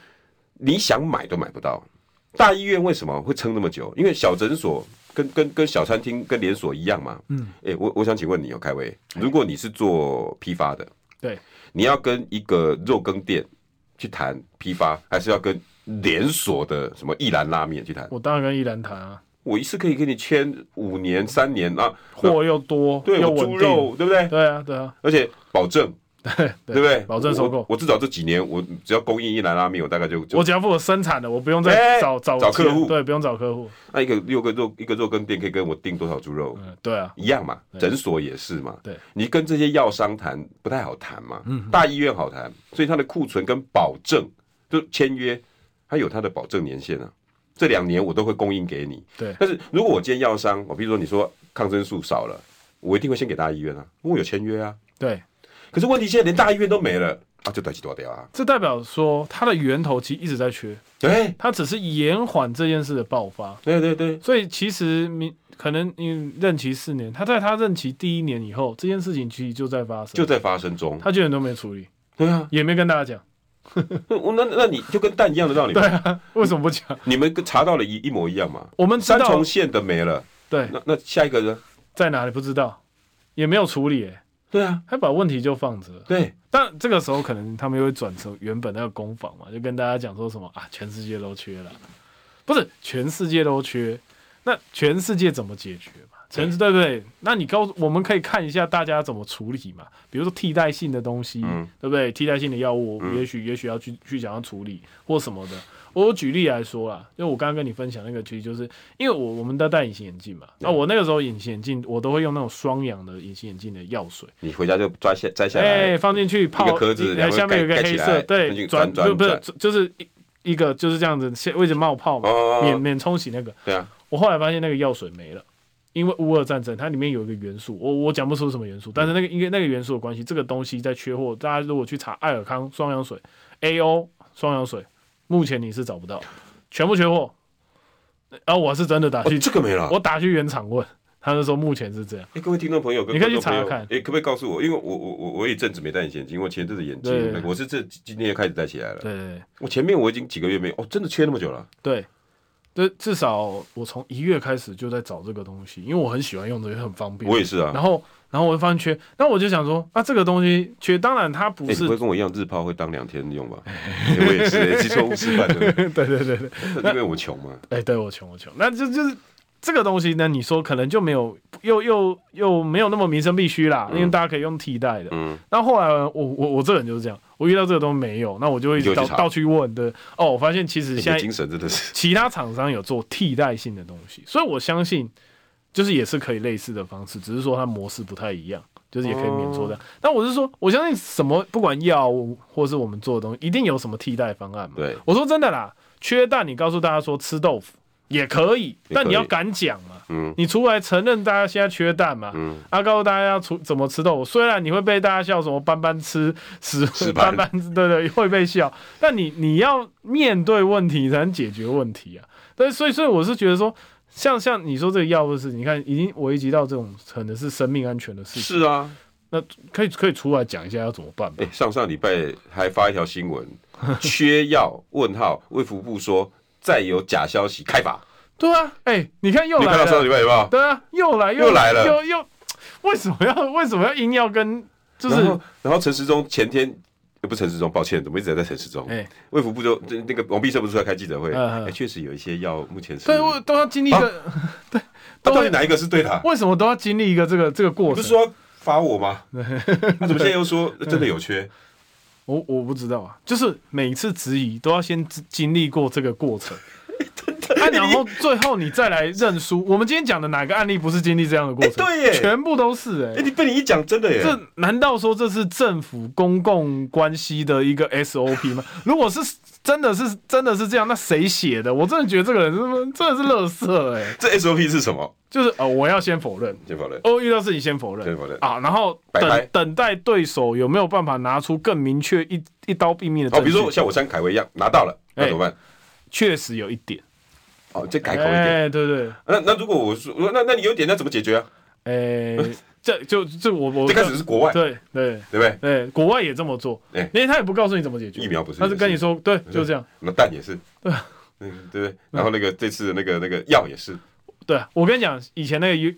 你想买都买不到，大医院为什么会撑那么久？因为小诊所。跟跟跟小餐厅跟连锁一样嘛，嗯，哎、欸，我我想请问你哦，凯威，如果你是做批发的，对，你要跟一个肉羹店去谈批发，还是要跟连锁的什么一兰拉面去谈？我当然跟一兰谈啊，我一次可以跟你签五年、三年啊，货又多，对，又猪肉，对不对？对啊，对啊，而且保证。对，对不对？保证收购。我至少这几年，我只要供应一兰拉面，我大概就，就我只要负责生产的，我不用再找、欸、找找客户。对，不用找客户。那一个六个肉，一个肉羹店可以跟我订多少猪肉？嗯，对啊，一样嘛。诊所也是嘛。对，你跟这些药商谈不太好谈嘛。嗯。大医院好谈，所以它的库存跟保证就签约，它有它的保证年限啊。这两年我都会供应给你。对。但是如果我今天药商，我比如说你说抗生素少了，我一定会先给大医院啊，因为我有签约啊。对。可是问题现在连大医院都没了啊，就短期多掉啊！这代表说它的源头其实一直在缺，对，它只是延缓这件事的爆发。对对对，所以其实你可能你任期四年，他在他任期第一年以后，这件事情其实就在发生，就在发生中，他居然都没处理。对啊，也没跟大家讲。*laughs* 那那你就跟蛋一样的道理。对啊，为什么不讲？你们查到了一一模一样嘛？我们三重县的没了，对，那那下一个呢？在哪里不知道，也没有处理、欸。对啊，他把问题就放着。对，但这个时候可能他们又会转成原本那个攻防嘛，就跟大家讲说什么啊，全世界都缺了，不是全世界都缺，那全世界怎么解决嘛？全对不对？那你告诉我们可以看一下大家怎么处理嘛？比如说替代性的东西，嗯、对不对？替代性的药物，嗯、也许也许要去去想要处理或什么的。我举例来说啦，因为我刚刚跟你分享那个，其实就是因为我我们都戴隐形眼镜嘛，那我那个时候隐形眼镜我都会用那种双氧的隐形眼镜的药水，你回家就抓下摘下来，哎，放进去泡，一个壳子，然后下面有个黑色，对，转转不是就是一一个就是这样子，先位置冒泡嘛，免免冲洗那个，对啊，我后来发现那个药水没了，因为乌俄战争，它里面有一个元素，我我讲不出什么元素，但是那个因为那个元素的关系，这个东西在缺货，大家如果去查爱尔康双氧水，AO 双氧水，目前你是找不到。全部缺货，啊，我是真的打去，哦、这个没了。我打去原厂问，他就说目前是这样。哎、欸，各位听众朋友，你可以去查查看。哎、欸，可不可以告诉我？因为我我我我也一阵子没戴隐形眼镜，因为我前阵子眼镜，我是这今天开始戴起来了。对，对，对，我前面我已经几个月没有哦，真的缺那么久了。对，这，至少我从一月开始就在找这个东西，因为我很喜欢用的，也很方便。我也是啊。然后。然后我就发现缺，那我就想说，啊、这个东西缺，当然它不是。你会跟我一样，日抛会当两天用吧？*laughs* 我也是，记错误示范的。对对对对，*laughs* 因为我穷嘛。哎，对我穷，我穷，那就就是这个东西呢，你说可能就没有，又又又没有那么民生必须啦，嗯、因为大家可以用替代的。嗯。那后，后来我我我这个人就是这样，我遇到这个东西没有，那我就会到到处问的。哦，我发现其实现在精神真的是其他厂商有做替代性的东西，所以我相信。就是也是可以类似的方式，只是说它模式不太一样，就是也可以免错的。但我是说，我相信什么不管药物或是我们做的东西，一定有什么替代方案嘛。对，我说真的啦，缺蛋，你告诉大家说吃豆腐也可以，但你要敢讲嘛。嗯，你出来承认大家现在缺蛋嘛。嗯，啊，告诉大家要出怎么吃豆腐，虽然你会被大家笑什么斑斑吃屎，斑斑 *laughs* 对对会被笑，但你你要面对问题才能解决问题啊。对，所以所以我是觉得说。像像你说这个药物是，你看已经危及到这种可能是生命安全的事情。是啊，那可以可以出来讲一下要怎么办吧？哎、欸，上上礼拜还发一条新闻，缺药？问号？卫福部说再有假消息开罚。*laughs* 对啊，哎、欸，你看又来了。你看到上礼拜有没有？对啊，又来又，又来了，又又为什么要为什么要硬要跟？就是然后陈时中前天。不陈时中，抱歉，怎么一直在陈时中？哎，卫福部就那个王必胜不是出来开记者会？哎，确实有一些要目前是对，我都要经历一个 *laughs* 对，到底哪一个是对的？为什么都要经历一个这个这个过程？不是说发我吗？那 *laughs* 怎么现在又说 *laughs* 真的有缺？我我不知道啊，就是每次质疑都要先经历过这个过程。*laughs* 啊、然后最后你再来认输。*laughs* 我们今天讲的哪个案例不是经历这样的过程？对耶，全部都是哎。哎，你被你一讲，真的耶。这难道说这是政府公共关系的一个 SOP 吗？*laughs* 如果是真的是真的是这样，那谁写的？我真的觉得这个人是真的是乐色哎。这 SOP 是什么？就是呃，我要先否认，先否认。哦，遇到事情先否认，先否认啊。然后等等待对手有没有办法拿出更明确一一刀毙命的？哦，比如说像我像凯威一样拿到了，那怎么办？确实有一点。哦，再改口一点，哎，对对。那那如果我说，那那你有点，那怎么解决啊？哎，这就这我我最开始是国外，对对对不对？对，国外也这么做，哎，因为他也不告诉你怎么解决，疫苗不是，他是跟你说，对，就是这样。那蛋也是，对，*laughs* 嗯，对不对？然后那个这次的那个那个药也是，对，我跟你讲，以前那个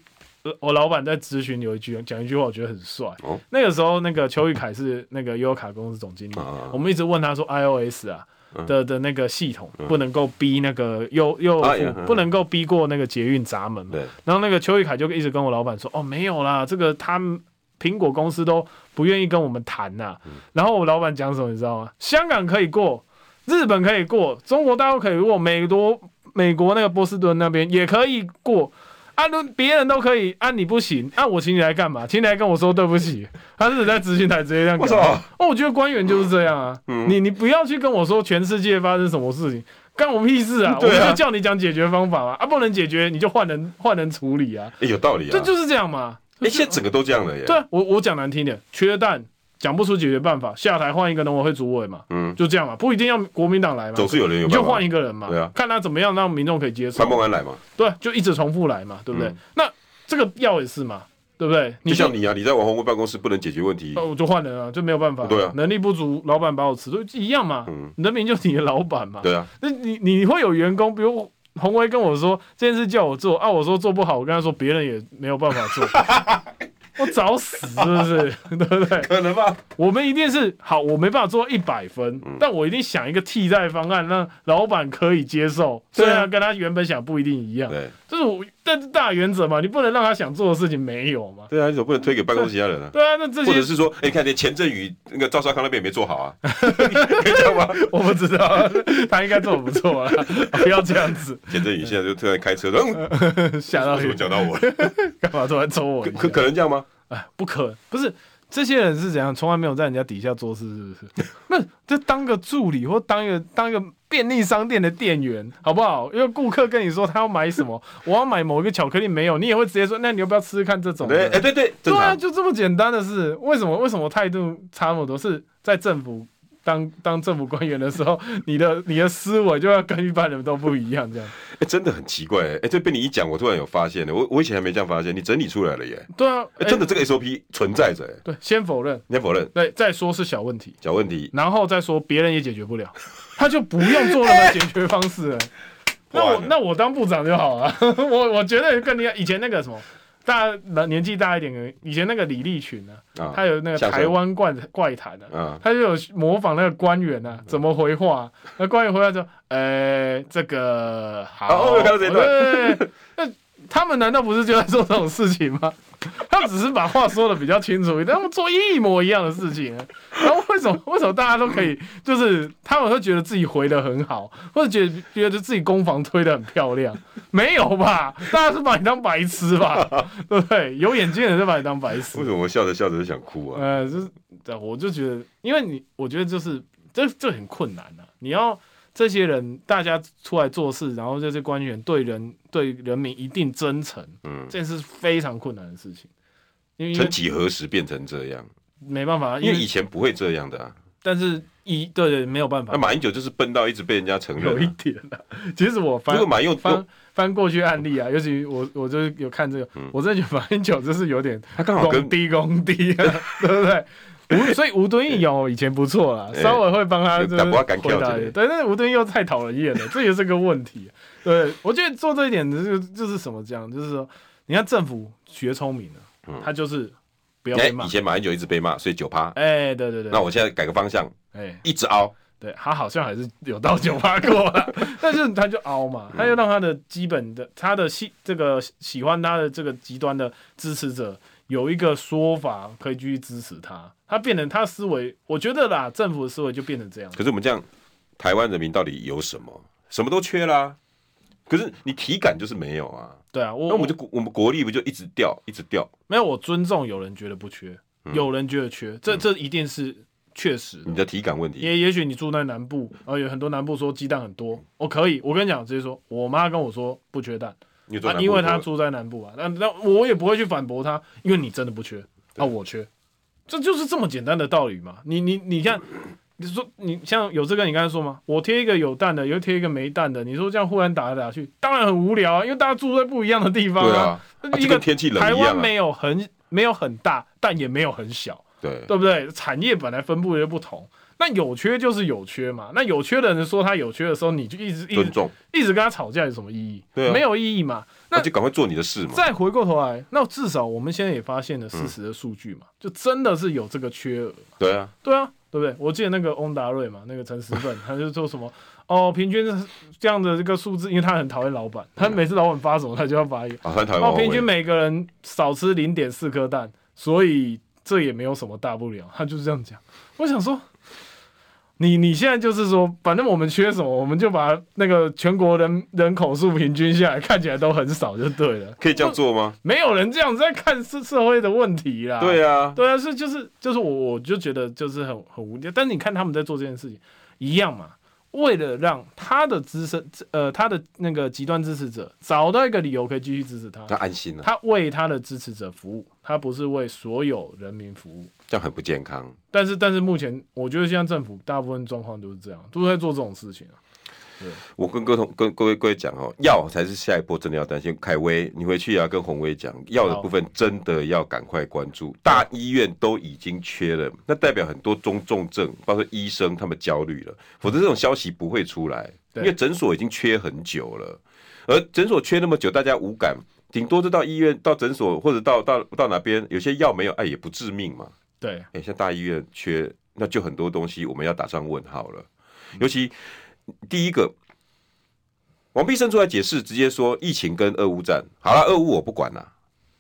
我老板在咨询有一句讲一句话，我觉得很帅。那个时候那个邱玉凯是那个优卡公司总经理，我们一直问他说 iOS 啊。的的那个系统，不能够逼那个又又，不能够逼过那个捷运闸门嘛。然后那个邱玉凯就一直跟我老板说：“哦，没有啦，这个他们苹果公司都不愿意跟我们谈呐。”然后我老板讲什么你知道吗？香港可以过，日本可以过，中国大陆可以过，美国美国那个波士顿那边也可以过。啊，都别人都可以，啊，你不行，啊，我请你来干嘛？请你来跟我说对不起，他是在执行台直接这样讲。哦，我觉得官员就是这样啊，嗯、你你不要去跟我说全世界发生什么事情，干我屁事啊！我就叫你讲解决方法嘛，啊，不能解决你就换人换人处理啊。欸、有道理啊，这就是这样嘛。哎、欸，现在整个都这样了耶。对，我我讲难听点，缺蛋。讲不出解决办法，下台换一个农委会主委嘛，嗯，就这样嘛，不一定要国民党来嘛，总是有人有，你就换一个人嘛，对啊，看他怎么样让民众可以接受。潘孟安来嘛，对，就一直重复来嘛，对不对？嗯、那这个药也是嘛，对不对？就像你啊，你在王宏威办公室不能解决问题，那我就换人啊，就没有办法，对啊，能力不足，老板把我辞，都一样嘛，嗯，人民就是你的老板嘛，对啊，那你你会有员工，比如鸿薇跟我说这件事叫我做啊，我说做不好，我跟他说别人也没有办法做。*laughs* 我找死是不是？*laughs* 对不对？可能吧。我们一定是好，我没办法做一百分，嗯、但我一定想一个替代方案，让老板可以接受。虽然跟他原本想不一定一样，对，这是我，但是大原则嘛，你不能让他想做的事情没有嘛。对啊，你总不能推给办公室其他人啊。对啊，那这些或者是说，哎、欸，看连钱振宇那个赵少康那边也没做好啊，*laughs* 可以这样吗？我不知道，他应该做的不错啊，*laughs* 不要这样子。钱振宇现在就突然开车，嗯，*laughs* 吓到怎么讲到我？干嘛突然抽我？可可能这样吗？哎，不可不是这些人是怎样？从来没有在人家底下做事，是不是？*laughs* 那就当个助理，或当一个当一个便利商店的店员，好不好？因为顾客跟你说他要买什么，*laughs* 我要买某一个巧克力，没有，你也会直接说，那你要不要吃吃看这种？对，哎，对对，对啊，就这么简单的事。为什么？为什么态度差那么多？是在政府。当 *laughs* 当政府官员的时候，*laughs* 你的你的思维就要跟一般人都不一样，这样。哎、欸，真的很奇怪，哎、欸，这被你一讲，我突然有发现了，我我以前还没这样发现，你整理出来了耶。对啊，欸、真的这个 SOP 存在着。对，先否认，先否认，对，再说是小问题，小问题，然后再说别人也解决不了，*laughs* 他就不用做任何解决方式了。那我那我当部长就好了，我我觉得跟你以前那个什么。大年纪大一点的，以前那个李立群呢，啊、他有那个台湾怪怪谈的，啊、他就有模仿那个官员呢、啊，怎么回话？那官员回话说：“呃、欸，这个好。哦”对对对，那他们难道不是就在做这种事情吗？*laughs* 他只是把话说的比较清楚一点，他们做一模一样的事情，然后为什么为什么大家都可以，就是他们会觉得自己回的很好，或者觉得觉得自己攻防推的很漂亮？没有吧？大家是把你当白痴吧？对不对？有眼睛的人就把你当白痴。为什么我笑着笑着就想哭啊？呃，就是，我就觉得，因为你，我觉得就是这这很困难啊，你要。这些人大家出来做事，然后这些官员对人对人民一定真诚，嗯，这是非常困难的事情。因为曾几何时变成这样？没办法，因为以前不会这样的啊。但是一对对没有办法。那马英九就是笨到一直被人家承认。有一点的，其实我翻马英翻翻过去案例啊，尤其我我就是有看这个，我真的觉得马英九就是有点他刚好跟低工低，对不对？吴所以吴敦义有以前不错啦，*laughs* 稍微会帮他就是回答。对，但是吴敦义又太讨人厌了，这也是个问题。对，我觉得做这一点的就就是什么这样，就是说，你看政府学聪明了，他就是不要被骂。以前马英九一直被骂，所以九趴。哎，对对对。那我现在改个方向，哎，一直凹。对他好像还是有到九趴过了，*laughs* 但是他就凹嘛，他就让他的基本的他的喜这个喜欢他的这个极端的支持者。有一个说法可以继续支持他，他变成他思维，我觉得啦，政府的思维就变成这样。可是我们这样，台湾人民到底有什么？什么都缺啦。可是你体感就是没有啊。对啊，我那我们就我们国力不就一直掉，一直掉？没有，我尊重有人觉得不缺，嗯、有人觉得缺，这这一定是确实。你的体感问题。也也许你住在南部，呃，有很多南部说鸡蛋很多，我可以，我跟你讲，直接说，我妈跟我说不缺蛋。啊，因为他住在南部啊，那那我也不会去反驳他，因为你真的不缺，啊，我缺，这就是这么简单的道理嘛。你你你看，你说你像有这个，你刚才说嘛，我贴一个有蛋的，又贴一个没蛋的，你说这样忽然打来打去，当然很无聊啊，因为大家住在不一样的地方啊。一个天气冷，台湾没有很没有很大，但也没有很小，对对不对？产业本来分布也不同。那有缺就是有缺嘛，那有缺的人说他有缺的时候，你就一直一直一直跟他吵架有什么意义？对啊，没有意义嘛。那就赶快做你的事嘛。再回过头来，那至少我们现在也发现了事实的数据嘛，就真的是有这个缺额。对啊，对啊，对不对？我记得那个翁达瑞嘛，那个陈时奋，他就说什么哦，平均这样的这个数字，因为他很讨厌老板，他每次老板发什么，他就要发一个。哦，平均每个人少吃零点四颗蛋，所以这也没有什么大不了。他就是这样讲。我想说。你你现在就是说，反正我们缺什么，我们就把那个全国人人口数平均下来，看起来都很少，就对了。可以这样做吗？没有人这样子在看社社会的问题啦。对啊，对啊，是就是就是我我就觉得就是很很无聊。但是你看他们在做这件事情，一样嘛。为了让他的资深，呃，他的那个极端支持者找到一个理由可以继续支持他，他安心了。他为他的支持者服务，他不是为所有人民服务，这样很不健康。但是，但是目前我觉得现在政府大部分状况都是这样，都在做这种事情啊。我跟各同跟各位各位讲哦，药才是下一波真的要担心。凯威，你回去也要跟宏威讲，药的部分真的要赶快关注。大医院都已经缺了，那代表很多中重症，包括医生他们焦虑了，否则这种消息不会出来。因为诊所已经缺很久了，而诊所缺那么久，大家无感，顶多就到医院、到诊所或者到到到哪边，有些药没有，哎，也不致命嘛。对，哎，像大医院缺，那就很多东西我们要打上问号了，尤其。第一个，王必胜出来解释，直接说疫情跟俄乌战好了，俄乌我不管了。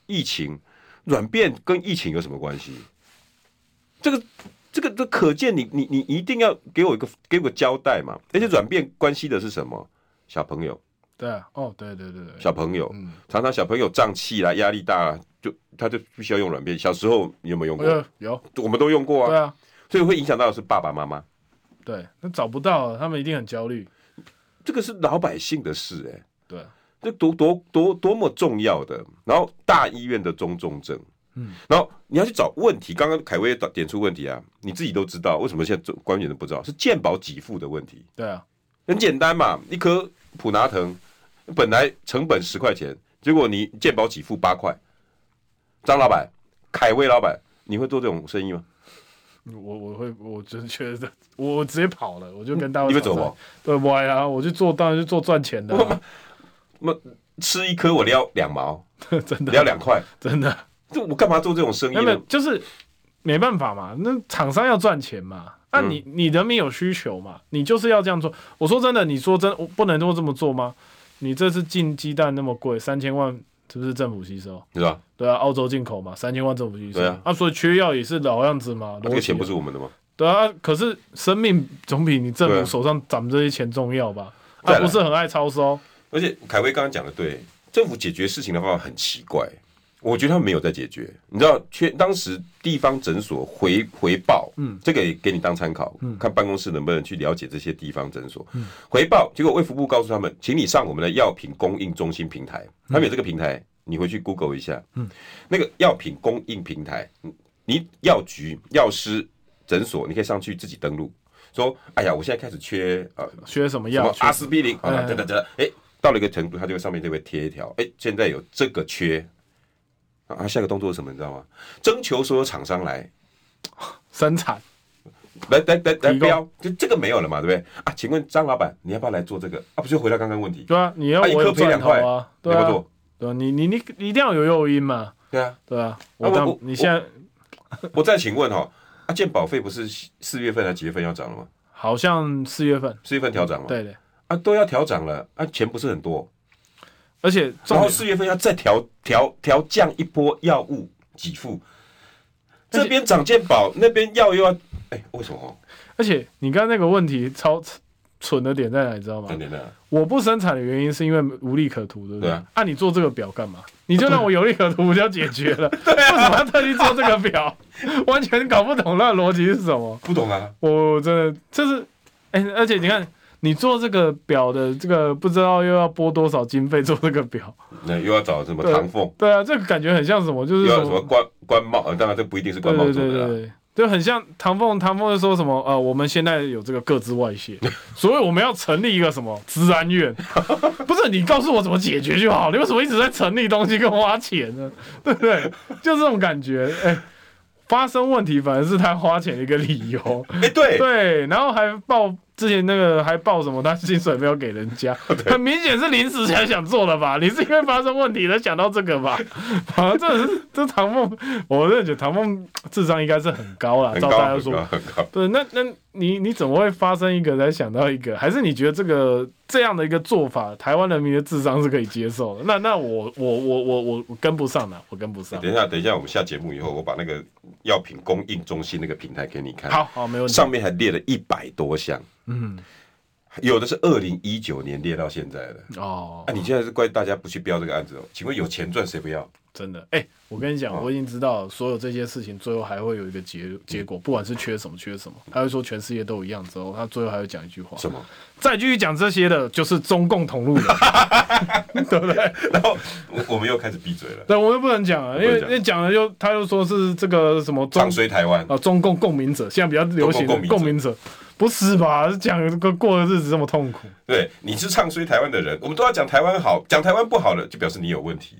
疫情软变跟疫情有什么关系？这个、这个、这可见你，你你你一定要给我一个给我个交代嘛。而且软变关系的是什么？小朋友。对啊，哦，对对对对，小朋友，嗯、常常小朋友胀气啦，压力大，就他就必须要用软便。小时候你有没有用过？有，我们都用过啊。对啊，所以会影响到的是爸爸妈妈。对，那找不到，他们一定很焦虑。这个是老百姓的事、欸，哎，对，这多多多多么重要的。然后大医院的中重症，嗯，然后你要去找问题。刚刚凯威点出问题啊，你自己都知道，为什么现在官员都不知道？是健保给付的问题。对啊，很简单嘛，一颗普拿疼本来成本十块钱，结果你健保给付八块。张老板，凯威老板，你会做这种生意吗？我我会，我就是觉得，我直接跑了，我就跟大家。你会走吗？对，歪啊，我去做，当然是做赚钱的、啊。那吃一颗我撩两毛，*laughs* 真的撩两块，真的。就我干嘛做这种生意呢？就是没办法嘛，那厂商要赚钱嘛，那你你人民有需求嘛，你就是要这样做。我说真的，你说真，我不能都这么做吗？你这次进鸡蛋那么贵，三千万。是不是政府吸收？是吧？对啊，澳洲进口嘛，三千万政府吸收。对啊，啊，所以缺药也是老样子嘛。啊、这个钱不是我们的吗？对啊，可是生命总比你政府手上攒这些钱重要吧？他、啊、不是很爱超收。而且凯威刚刚讲的对，政府解决事情的方法很奇怪。我觉得他们没有在解决，你知道，缺当时地方诊所回回报，嗯，这个也给你当参考，嗯，看办公室能不能去了解这些地方诊所，嗯，回报，结果卫福部告诉他们，请你上我们的药品供应中心平台，他们有这个平台，你回去 Google 一下，嗯，那个药品供应平台，你药局、药师、诊所，你可以上去自己登录，说，哎呀，我现在开始缺呃，缺什么药？阿司匹林，啊，等等等，哎，到了一个程度，它就会上面就会贴一条，哎，现在有这个缺。啊，下一个动作是什么？你知道吗？征求所有厂商来生产，来来来来标，就这个没有了嘛，对不对？啊，请问张老板，你要不要来做这个？啊，不就回到刚刚问题？对啊，你要一颗赔两块啊，你要要做？对啊，你你你一定要有诱因嘛。对啊，对啊。我我你现在，我再请问哈，啊，健保费不是四月份还是几月份要涨了吗？好像四月份，四月份调涨了。对对，啊，都要调涨了，啊，钱不是很多。而且，然后四月份要再调调调降一波药物给付，这边涨健保，那边药又要，哎，为什么？而且你刚刚那个问题超蠢的点在哪，你知道吗？我不生产的原因是因为无利可图，对不对？对啊。按你做这个表干嘛？你就让我有利可图，我就要解决了？*laughs* 对为什么要特地做这个表？*laughs* 完全搞不懂那个逻辑是什么？不懂啊！我真的就是，哎，而且你看。你做这个表的这个不知道又要拨多少经费做这个表，那又要找什么唐凤？对啊，这个感觉很像什么？就是什么官官帽？呃，当然这不一定是官帽做的。对对对，就很像唐凤。唐凤就说什么？呃，我们现在有这个各自外泄，*laughs* 所以我们要成立一个什么资安院？*laughs* 不是你告诉我怎么解决就好，你为什么一直在成立东西跟花钱呢？*laughs* 对不对？就这种感觉。哎，发生问题反而是他花钱的一个理由。哎、欸，对对，然后还报之前那个还报什么？他薪水没有给人家，*laughs* 很明显是临时才想做的吧？*laughs* 你是因为发生问题才想到这个吧？*laughs* 反正这是这唐梦，我认觉得唐梦智商应该是很高了，照大家说，很高。对，那那你你怎么会发生一个才想到一个？还是你觉得这个这样的一个做法，台湾人民的智商是可以接受的？那那我我我我我我跟不上了，我跟不上。等一下，等一下，我们下节目以后，我把那个药品供应中心那个平台给你看。好好，没问题。上面还列了一百多项。嗯，有的是二零一九年列到现在的哦。那、啊、你现在是怪大家不去标这个案子哦？请问有钱赚谁不要？真的，哎、欸，我跟你讲，我已经知道所有这些事情最后还会有一个结结果，不管是缺什么缺什么，他会说全世界都一样之后，他最后还会讲一句话，什么？再继续讲这些的，就是中共同路人，*laughs* 对不对？然后我们又开始闭嘴了，对，我又不能讲了，因为因为讲了又他又说是这个什么唱衰台湾啊，中共共鸣者，现在比较流行的共鸣者。不是吧？讲这个过的日子这么痛苦。对，你是唱衰台湾的人，我们都要讲台湾好，讲台湾不好的，就表示你有问题。